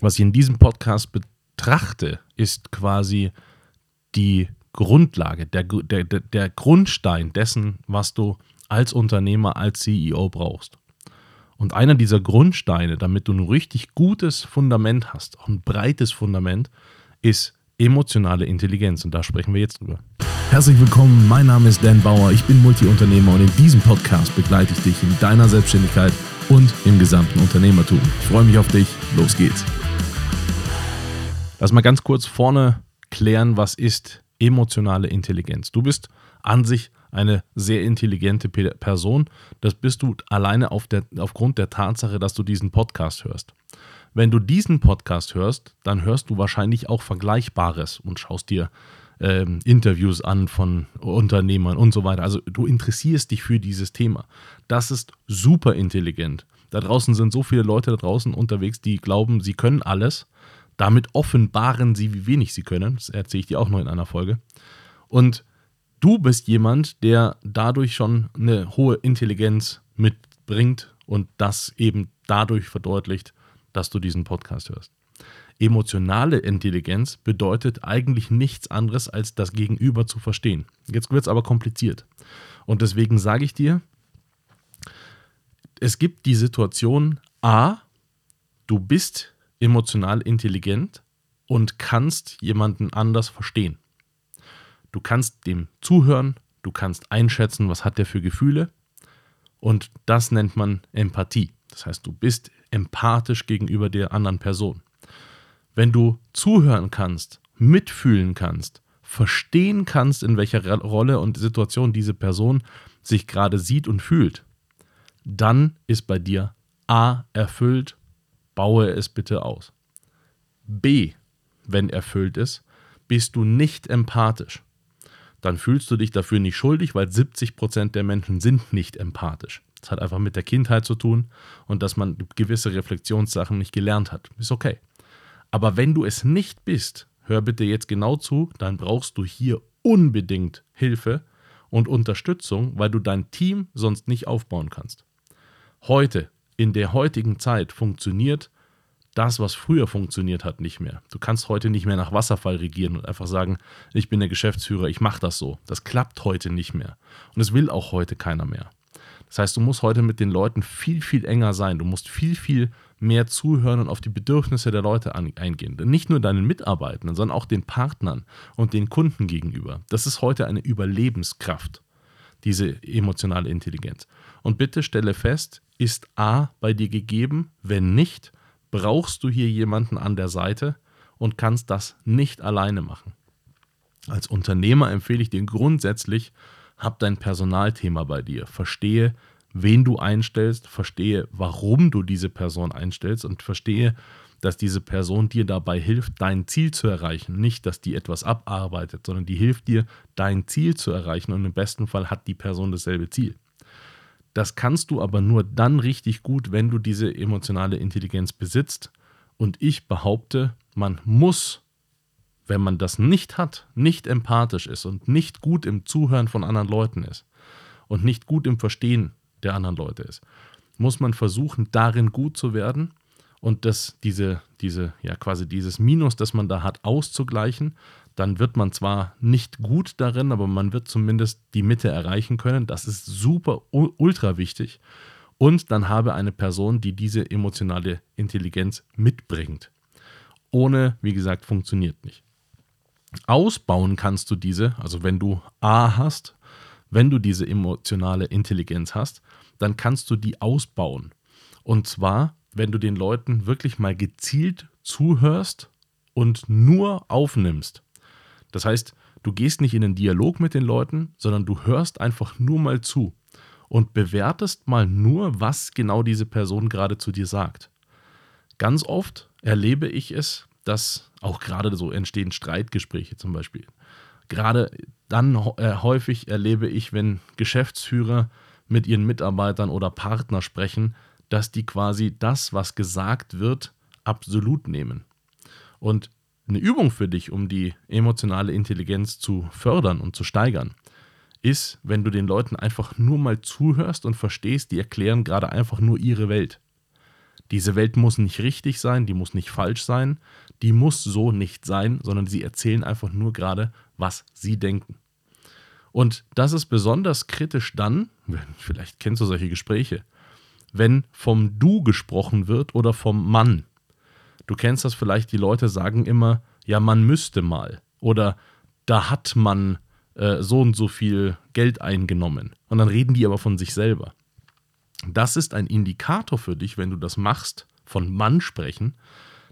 was ich in diesem Podcast betrachte, ist quasi die Grundlage, der, der, der Grundstein dessen, was du als Unternehmer, als CEO brauchst. Und einer dieser Grundsteine, damit du ein richtig gutes Fundament hast, auch ein breites Fundament, ist emotionale Intelligenz. Und da sprechen wir jetzt drüber. Herzlich willkommen, mein Name ist Dan Bauer, ich bin Multiunternehmer und in diesem Podcast begleite ich dich in deiner Selbstständigkeit und im gesamten Unternehmertum. Ich freue mich auf dich, los geht's. Lass mal ganz kurz vorne klären, was ist emotionale Intelligenz. Du bist an sich eine sehr intelligente Person. Das bist du alleine auf der, aufgrund der Tatsache, dass du diesen Podcast hörst. Wenn du diesen Podcast hörst, dann hörst du wahrscheinlich auch Vergleichbares und schaust dir ähm, Interviews an von Unternehmern und so weiter. Also du interessierst dich für dieses Thema. Das ist super intelligent. Da draußen sind so viele Leute da draußen unterwegs, die glauben, sie können alles. Damit offenbaren sie, wie wenig sie können. Das erzähle ich dir auch noch in einer Folge. Und du bist jemand, der dadurch schon eine hohe Intelligenz mitbringt und das eben dadurch verdeutlicht, dass du diesen Podcast hörst. Emotionale Intelligenz bedeutet eigentlich nichts anderes, als das Gegenüber zu verstehen. Jetzt wird es aber kompliziert. Und deswegen sage ich dir, es gibt die Situation A, du bist emotional intelligent und kannst jemanden anders verstehen. Du kannst dem zuhören, du kannst einschätzen, was hat der für Gefühle und das nennt man Empathie. Das heißt, du bist empathisch gegenüber der anderen Person. Wenn du zuhören kannst, mitfühlen kannst, verstehen kannst, in welcher Rolle und Situation diese Person sich gerade sieht und fühlt, dann ist bei dir A erfüllt, baue es bitte aus. B, wenn erfüllt ist, bist du nicht empathisch. Dann fühlst du dich dafür nicht schuldig, weil 70% der Menschen sind nicht empathisch. Das hat einfach mit der Kindheit zu tun und dass man gewisse Reflexionssachen nicht gelernt hat. Ist okay. Aber wenn du es nicht bist, hör bitte jetzt genau zu, dann brauchst du hier unbedingt Hilfe und Unterstützung, weil du dein Team sonst nicht aufbauen kannst. Heute, in der heutigen Zeit, funktioniert das, was früher funktioniert hat, nicht mehr. Du kannst heute nicht mehr nach Wasserfall regieren und einfach sagen, ich bin der Geschäftsführer, ich mache das so. Das klappt heute nicht mehr. Und es will auch heute keiner mehr. Das heißt, du musst heute mit den Leuten viel, viel enger sein. Du musst viel, viel mehr zuhören und auf die Bedürfnisse der Leute eingehen. Nicht nur deinen Mitarbeitern, sondern auch den Partnern und den Kunden gegenüber. Das ist heute eine Überlebenskraft, diese emotionale Intelligenz. Und bitte stelle fest, ist A bei dir gegeben? Wenn nicht, brauchst du hier jemanden an der Seite und kannst das nicht alleine machen. Als Unternehmer empfehle ich dir grundsätzlich, hab dein Personalthema bei dir. Verstehe, wen du einstellst, verstehe, warum du diese Person einstellst und verstehe, dass diese Person dir dabei hilft, dein Ziel zu erreichen. Nicht, dass die etwas abarbeitet, sondern die hilft dir, dein Ziel zu erreichen und im besten Fall hat die Person dasselbe Ziel. Das kannst du aber nur dann richtig gut, wenn du diese emotionale Intelligenz besitzt. Und ich behaupte, man muss wenn man das nicht hat, nicht empathisch ist und nicht gut im Zuhören von anderen Leuten ist und nicht gut im Verstehen der anderen Leute ist, muss man versuchen, darin gut zu werden und das, diese, diese, ja, quasi dieses Minus, das man da hat, auszugleichen. Dann wird man zwar nicht gut darin, aber man wird zumindest die Mitte erreichen können. Das ist super, ultra wichtig. Und dann habe eine Person, die diese emotionale Intelligenz mitbringt. Ohne, wie gesagt, funktioniert nicht. Ausbauen kannst du diese, also wenn du A hast, wenn du diese emotionale Intelligenz hast, dann kannst du die ausbauen. Und zwar, wenn du den Leuten wirklich mal gezielt zuhörst und nur aufnimmst. Das heißt, du gehst nicht in den Dialog mit den Leuten, sondern du hörst einfach nur mal zu und bewertest mal nur, was genau diese Person gerade zu dir sagt. Ganz oft erlebe ich es, dass auch gerade so entstehen Streitgespräche zum Beispiel. Gerade dann äh, häufig erlebe ich, wenn Geschäftsführer mit ihren Mitarbeitern oder Partner sprechen, dass die quasi das, was gesagt wird, absolut nehmen. Und eine Übung für dich, um die emotionale Intelligenz zu fördern und zu steigern, ist, wenn du den Leuten einfach nur mal zuhörst und verstehst, die erklären gerade einfach nur ihre Welt. Diese Welt muss nicht richtig sein, die muss nicht falsch sein, die muss so nicht sein, sondern sie erzählen einfach nur gerade, was sie denken. Und das ist besonders kritisch dann, vielleicht kennst du solche Gespräche, wenn vom Du gesprochen wird oder vom Mann. Du kennst das vielleicht, die Leute sagen immer, ja, man müsste mal oder da hat man äh, so und so viel Geld eingenommen. Und dann reden die aber von sich selber. Das ist ein Indikator für dich, wenn du das machst, von Mann sprechen,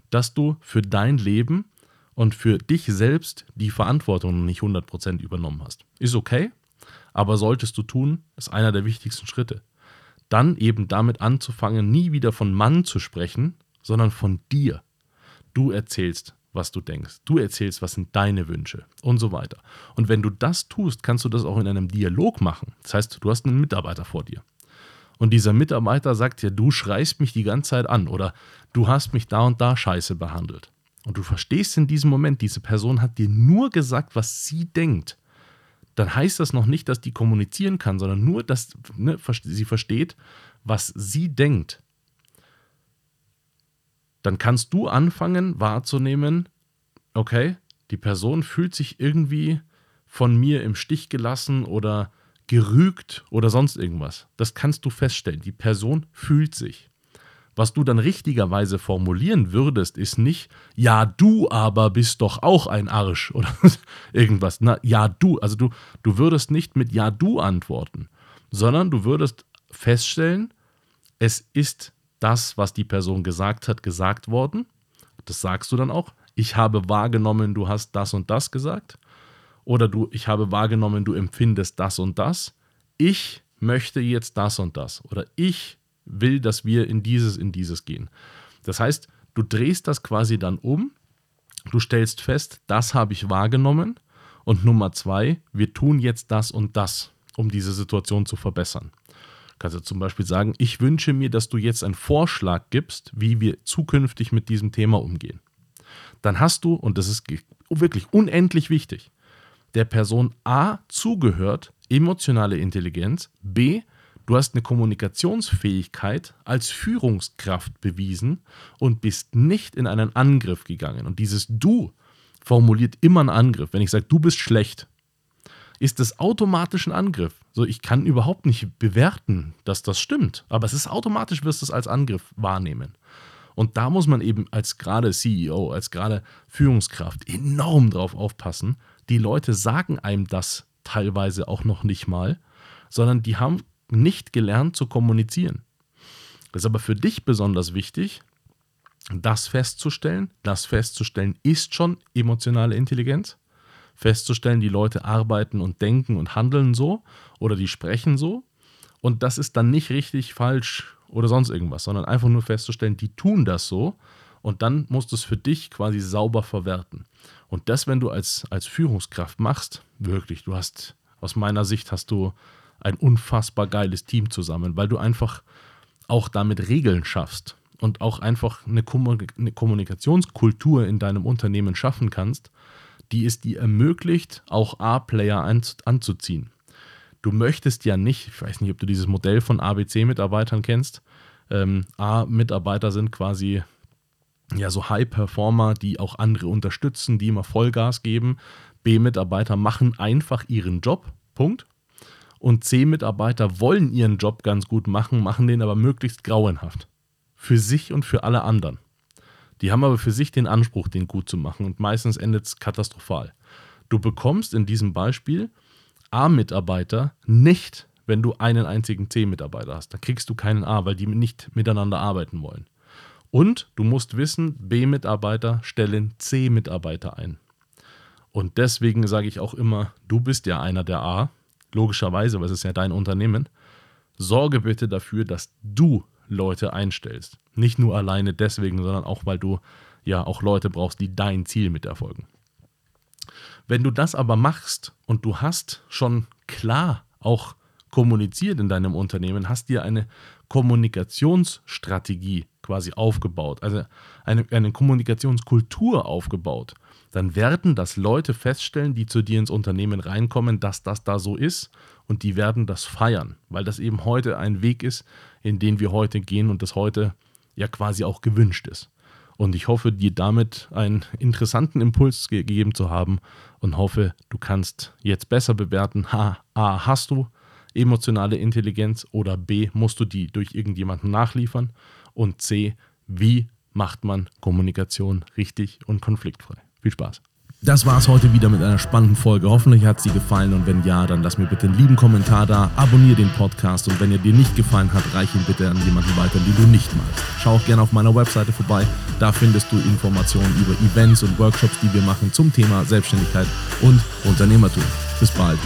dass du für dein Leben und für dich selbst die Verantwortung nicht 100% übernommen hast. Ist okay, aber solltest du tun, ist einer der wichtigsten Schritte. Dann eben damit anzufangen, nie wieder von Mann zu sprechen, sondern von dir. Du erzählst, was du denkst. Du erzählst, was sind deine Wünsche und so weiter. Und wenn du das tust, kannst du das auch in einem Dialog machen. Das heißt, du hast einen Mitarbeiter vor dir. Und dieser Mitarbeiter sagt dir, du schreist mich die ganze Zeit an oder du hast mich da und da scheiße behandelt. Und du verstehst in diesem Moment, diese Person hat dir nur gesagt, was sie denkt. Dann heißt das noch nicht, dass die kommunizieren kann, sondern nur, dass ne, sie versteht, was sie denkt dann kannst du anfangen wahrzunehmen, okay, die Person fühlt sich irgendwie von mir im Stich gelassen oder gerügt oder sonst irgendwas. Das kannst du feststellen. Die Person fühlt sich. Was du dann richtigerweise formulieren würdest, ist nicht, ja, du aber bist doch auch ein Arsch oder irgendwas. Na, ja, du. Also du, du würdest nicht mit ja, du antworten, sondern du würdest feststellen, es ist das, was die Person gesagt hat, gesagt worden. Das sagst du dann auch. Ich habe wahrgenommen, du hast das und das gesagt. Oder du, ich habe wahrgenommen, du empfindest das und das. Ich möchte jetzt das und das. Oder ich will, dass wir in dieses, in dieses gehen. Das heißt, du drehst das quasi dann um. Du stellst fest, das habe ich wahrgenommen. Und Nummer zwei, wir tun jetzt das und das, um diese Situation zu verbessern. Kannst du zum Beispiel sagen, ich wünsche mir, dass du jetzt einen Vorschlag gibst, wie wir zukünftig mit diesem Thema umgehen. Dann hast du, und das ist wirklich unendlich wichtig, der Person A zugehört, emotionale Intelligenz, B, du hast eine Kommunikationsfähigkeit als Führungskraft bewiesen und bist nicht in einen Angriff gegangen. Und dieses Du formuliert immer einen Angriff. Wenn ich sage, du bist schlecht, ist das automatisch ein Angriff. So, ich kann überhaupt nicht bewerten, dass das stimmt, aber es ist automatisch, wirst du es als Angriff wahrnehmen. Und da muss man eben als gerade CEO, als gerade Führungskraft enorm drauf aufpassen. Die Leute sagen einem das teilweise auch noch nicht mal, sondern die haben nicht gelernt zu kommunizieren. Das ist aber für dich besonders wichtig, das festzustellen. Das festzustellen ist schon emotionale Intelligenz festzustellen, die Leute arbeiten und denken und handeln so oder die sprechen so. Und das ist dann nicht richtig, falsch oder sonst irgendwas, sondern einfach nur festzustellen, die tun das so. Und dann musst du es für dich quasi sauber verwerten. Und das, wenn du als, als Führungskraft machst, wirklich, du hast, aus meiner Sicht hast du ein unfassbar geiles Team zusammen, weil du einfach auch damit Regeln schaffst und auch einfach eine, Kommunikationskultur in deinem Unternehmen schaffen kannst, die es dir ermöglicht, auch A-Player anzuziehen. Du möchtest ja nicht, ich weiß nicht, ob du dieses Modell von ABC-Mitarbeitern kennst. Ähm, A-Mitarbeiter sind quasi ja so High-Performer, die auch andere unterstützen, die immer Vollgas geben. B-Mitarbeiter machen einfach ihren Job. Punkt. Und C-Mitarbeiter wollen ihren Job ganz gut machen, machen den aber möglichst grauenhaft. Für sich und für alle anderen. Die haben aber für sich den Anspruch, den gut zu machen und meistens endet es katastrophal. Du bekommst in diesem Beispiel A-Mitarbeiter nicht, wenn du einen einzigen C-Mitarbeiter hast. Da kriegst du keinen A, weil die nicht miteinander arbeiten wollen. Und du musst wissen, B-Mitarbeiter stellen C-Mitarbeiter ein. Und deswegen sage ich auch immer, du bist ja einer der A, logischerweise, weil es ist ja dein Unternehmen. Sorge bitte dafür, dass du Leute einstellst. Nicht nur alleine deswegen, sondern auch, weil du ja auch Leute brauchst, die dein Ziel miterfolgen. Wenn du das aber machst und du hast schon klar auch kommuniziert in deinem Unternehmen, hast dir eine Kommunikationsstrategie quasi aufgebaut, also eine, eine Kommunikationskultur aufgebaut, dann werden das Leute feststellen, die zu dir ins Unternehmen reinkommen, dass das da so ist und die werden das feiern, weil das eben heute ein Weg ist, in den wir heute gehen und das heute ja quasi auch gewünscht ist. Und ich hoffe, dir damit einen interessanten Impuls gegeben zu haben und hoffe, du kannst jetzt besser bewerten, A, A hast du emotionale Intelligenz oder B, musst du die durch irgendjemanden nachliefern und C, wie macht man Kommunikation richtig und konfliktfrei. Viel Spaß. Das war es heute wieder mit einer spannenden Folge. Hoffentlich hat sie gefallen und wenn ja, dann lass mir bitte einen lieben Kommentar da, abonniere den Podcast und wenn er dir nicht gefallen hat, reiche ihn bitte an jemanden weiter, den du nicht magst. Schau auch gerne auf meiner Webseite vorbei. Da findest du Informationen über Events und Workshops, die wir machen zum Thema Selbstständigkeit und Unternehmertum. Bis bald.